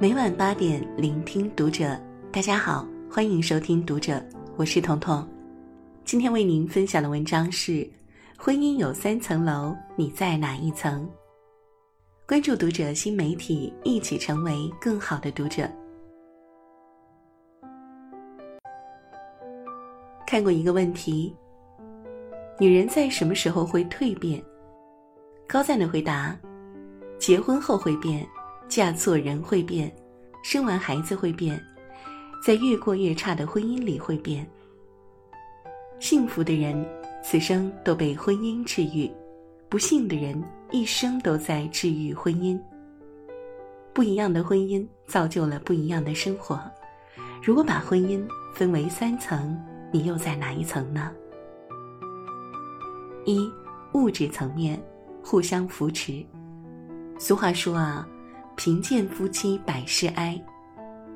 每晚八点，聆听读者。大家好，欢迎收听读者，我是彤彤。今天为您分享的文章是《婚姻有三层楼，你在哪一层》？关注读者新媒体，一起成为更好的读者。看过一个问题：女人在什么时候会蜕变？高赞的回答：结婚后会变。嫁错人会变，生完孩子会变，在越过越差的婚姻里会变。幸福的人，此生都被婚姻治愈；不幸的人，一生都在治愈婚姻。不一样的婚姻造就了不一样的生活。如果把婚姻分为三层，你又在哪一层呢？一、物质层面，互相扶持。俗话说啊。贫贱夫妻百事哀，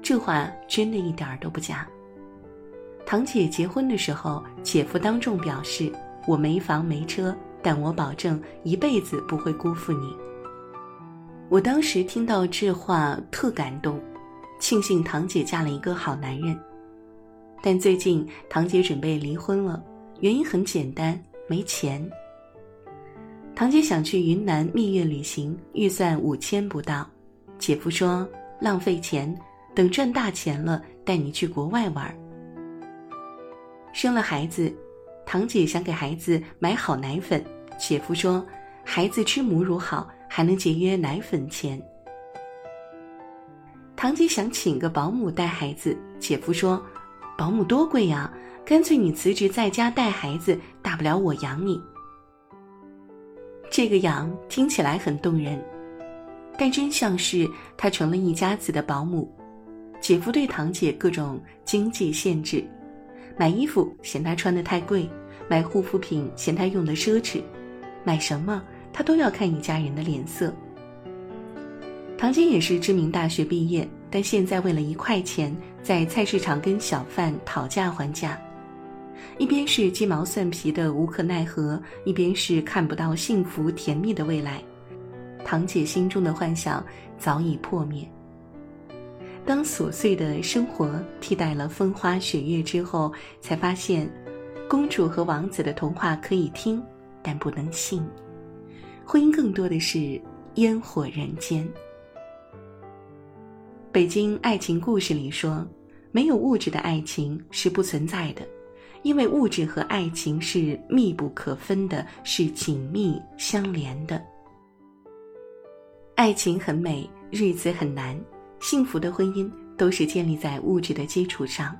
这话真的一点儿都不假。堂姐结婚的时候，姐夫当众表示：“我没房没车，但我保证一辈子不会辜负你。”我当时听到这话特感动，庆幸堂姐嫁了一个好男人。但最近堂姐准备离婚了，原因很简单，没钱。堂姐想去云南蜜月旅行，预算五千不到。姐夫说浪费钱，等赚大钱了带你去国外玩。生了孩子，堂姐想给孩子买好奶粉，姐夫说孩子吃母乳好，还能节约奶粉钱。堂姐想请个保姆带孩子，姐夫说保姆多贵呀，干脆你辞职在家带孩子，大不了我养你。这个养听起来很动人。但真相是，她成了一家子的保姆。姐夫对堂姐各种经济限制，买衣服嫌她穿的太贵，买护肤品嫌她用的奢侈，买什么他都要看一家人的脸色。堂姐也是知名大学毕业，但现在为了一块钱，在菜市场跟小贩讨价还价，一边是鸡毛蒜皮的无可奈何，一边是看不到幸福甜蜜的未来。堂姐心中的幻想早已破灭。当琐碎的生活替代了风花雪月之后，才发现，公主和王子的童话可以听，但不能信。婚姻更多的是烟火人间。北京爱情故事里说，没有物质的爱情是不存在的，因为物质和爱情是密不可分的，是紧密相连的。爱情很美，日子很难。幸福的婚姻都是建立在物质的基础上。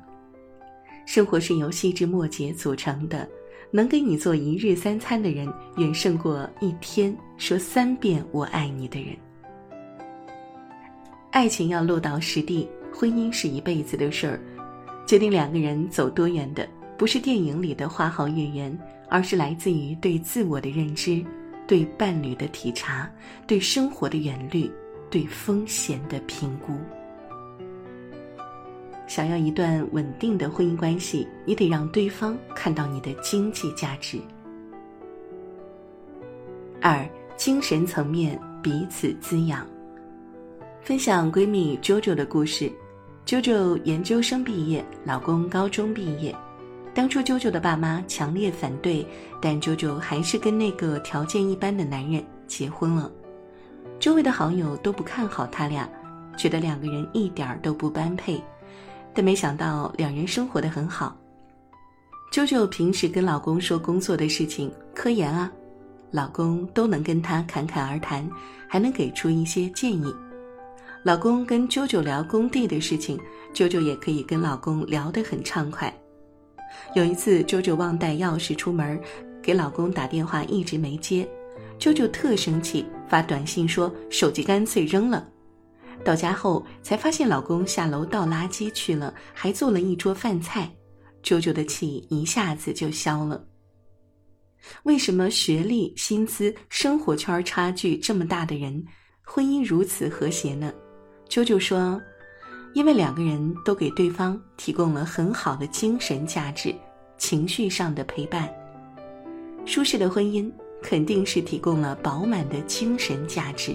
生活是由细枝末节组成的，能给你做一日三餐的人，远胜过一天说三遍“我爱你”的人。爱情要落到实地，婚姻是一辈子的事儿。决定两个人走多远的，不是电影里的花好月圆，而是来自于对自我的认知。对伴侣的体察，对生活的远虑，对风险的评估。想要一段稳定的婚姻关系，你得让对方看到你的经济价值。二，精神层面彼此滋养。分享闺蜜 JoJo 的故事：JoJo 研究生毕业，老公高中毕业。当初 JoJo 的爸妈强烈反对，但 JoJo 还是跟那个条件一般的男人结婚了。周围的好友都不看好他俩，觉得两个人一点儿都不般配。但没想到两人生活的很好。JoJo 平时跟老公说工作的事情、科研啊，老公都能跟她侃侃而谈，还能给出一些建议。老公跟啾啾聊工地的事情，啾啾也可以跟老公聊得很畅快。有一次，周周忘带钥匙出门，给老公打电话一直没接，周周特生气，发短信说手机干脆扔了。到家后才发现老公下楼倒垃圾去了，还做了一桌饭菜，周周的气一下子就消了。为什么学历、薪资、生活圈差距这么大的人，婚姻如此和谐呢？啾啾说，因为两个人都给对方提供了很好的精神价值、情绪上的陪伴。舒适的婚姻肯定是提供了饱满的精神价值。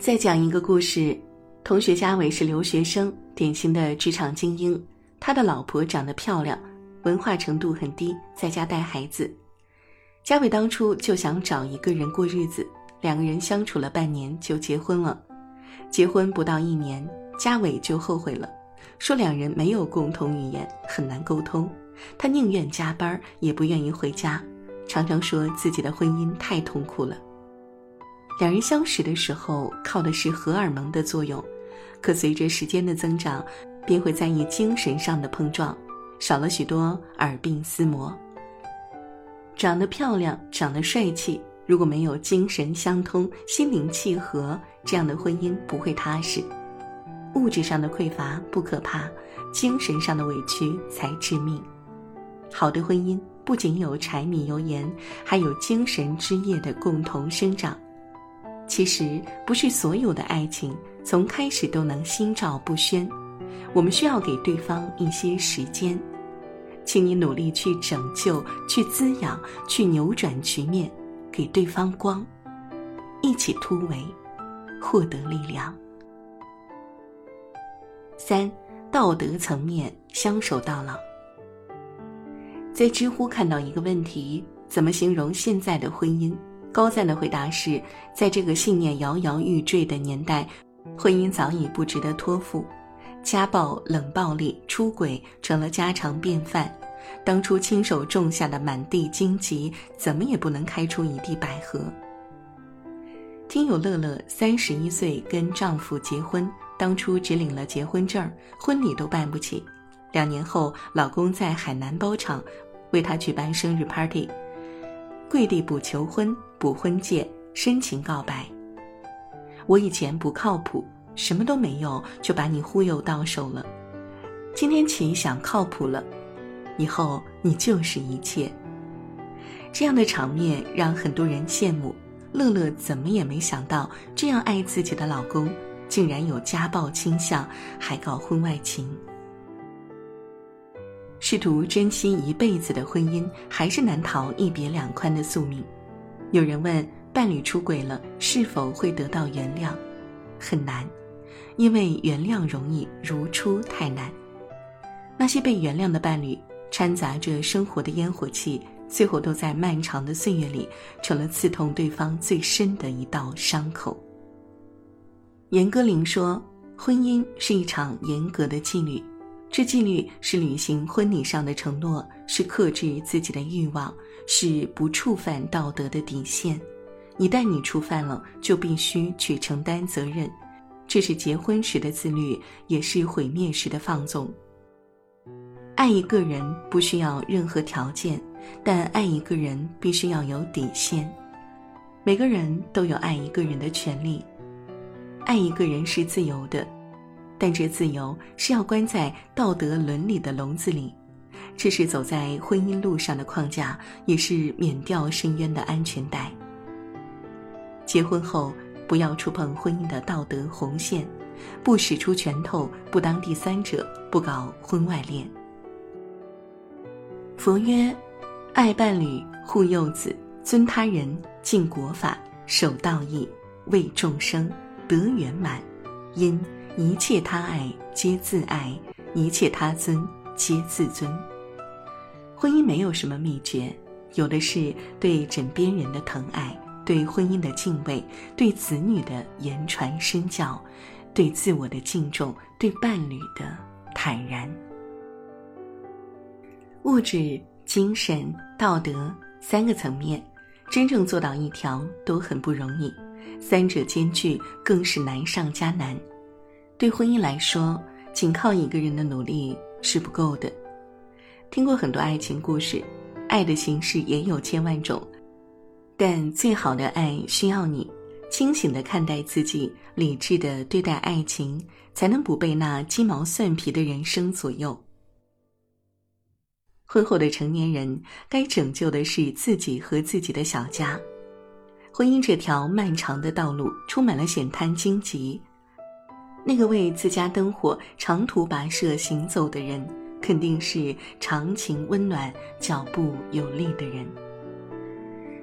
再讲一个故事，同学嘉伟是留学生，典型的职场精英。他的老婆长得漂亮，文化程度很低，在家带孩子。嘉伟当初就想找一个人过日子，两个人相处了半年就结婚了。结婚不到一年，嘉伟就后悔了，说两人没有共同语言，很难沟通。他宁愿加班，也不愿意回家，常常说自己的婚姻太痛苦了。两人相识的时候靠的是荷尔蒙的作用，可随着时间的增长，便会在意精神上的碰撞，少了许多耳鬓厮磨。长得漂亮，长得帅气，如果没有精神相通、心灵契合，这样的婚姻不会踏实。物质上的匮乏不可怕，精神上的委屈才致命。好的婚姻不仅有柴米油盐，还有精神之叶的共同生长。其实不是所有的爱情从开始都能心照不宣，我们需要给对方一些时间，请你努力去拯救、去滋养、去扭转局面，给对方光，一起突围，获得力量。三，道德层面相守到老。在知乎看到一个问题：怎么形容现在的婚姻？高赞的回答是：在这个信念摇摇欲坠的年代，婚姻早已不值得托付，家暴、冷暴力、出轨成了家常便饭。当初亲手种下的满地荆棘，怎么也不能开出一地百合。听友乐乐三十一岁跟丈夫结婚，当初只领了结婚证，婚礼都办不起。两年后，老公在海南包场，为她举办生日 party。跪地补求婚，补婚戒，深情告白。我以前不靠谱，什么都没有，就把你忽悠到手了。今天起想靠谱了，以后你就是一切。这样的场面让很多人羡慕。乐乐怎么也没想到，这样爱自己的老公，竟然有家暴倾向，还搞婚外情。试图珍惜一辈子的婚姻，还是难逃一别两宽的宿命。有人问：伴侣出轨了，是否会得到原谅？很难，因为原谅容易，如初太难。那些被原谅的伴侣，掺杂着生活的烟火气，最后都在漫长的岁月里，成了刺痛对方最深的一道伤口。严歌苓说：“婚姻是一场严格的纪律。”这纪律是履行婚礼上的承诺，是克制自己的欲望，是不触犯道德的底线。一旦你触犯了，就必须去承担责任。这是结婚时的自律，也是毁灭时的放纵。爱一个人不需要任何条件，但爱一个人必须要有底线。每个人都有爱一个人的权利，爱一个人是自由的。但这自由是要关在道德伦理的笼子里，这是走在婚姻路上的框架，也是免掉深渊的安全带。结婚后不要触碰婚姻的道德红线，不使出拳头，不当第三者，不搞婚外恋。佛曰：爱伴侣，护幼子，尊他人，敬国法，守道义，为众生得圆满，因。一切他爱皆自爱，一切他尊皆自尊。婚姻没有什么秘诀，有的是对枕边人的疼爱，对婚姻的敬畏，对子女的言传身教，对自我的敬重，对伴侣的坦然。物质、精神、道德三个层面，真正做到一条都很不容易，三者兼具更是难上加难。对婚姻来说，仅靠一个人的努力是不够的。听过很多爱情故事，爱的形式也有千万种，但最好的爱需要你清醒的看待自己，理智的对待爱情，才能不被那鸡毛蒜皮的人生左右。婚后的成年人该拯救的是自己和自己的小家。婚姻这条漫长的道路，充满了险滩荆棘。那个为自家灯火长途跋涉行走的人，肯定是长情温暖、脚步有力的人。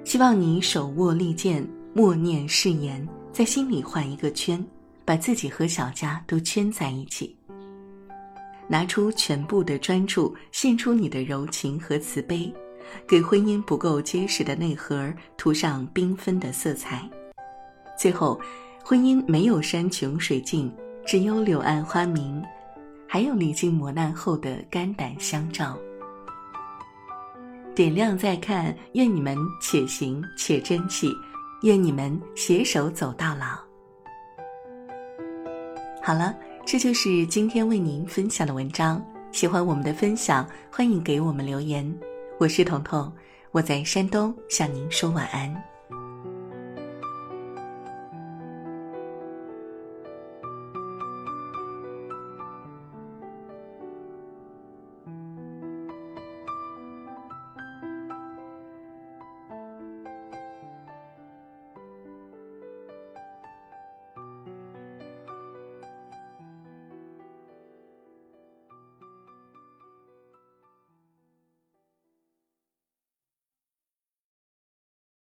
希望你手握利剑，默念誓言，在心里画一个圈，把自己和小家都圈在一起。拿出全部的专注，献出你的柔情和慈悲，给婚姻不够结实的内核涂上缤纷的色彩。最后，婚姻没有山穷水尽，只有柳暗花明，还有历经磨难后的肝胆相照。点亮再看，愿你们且行且珍惜，愿你们携手走到老。好了。这就是今天为您分享的文章。喜欢我们的分享，欢迎给我们留言。我是彤彤，我在山东向您说晚安。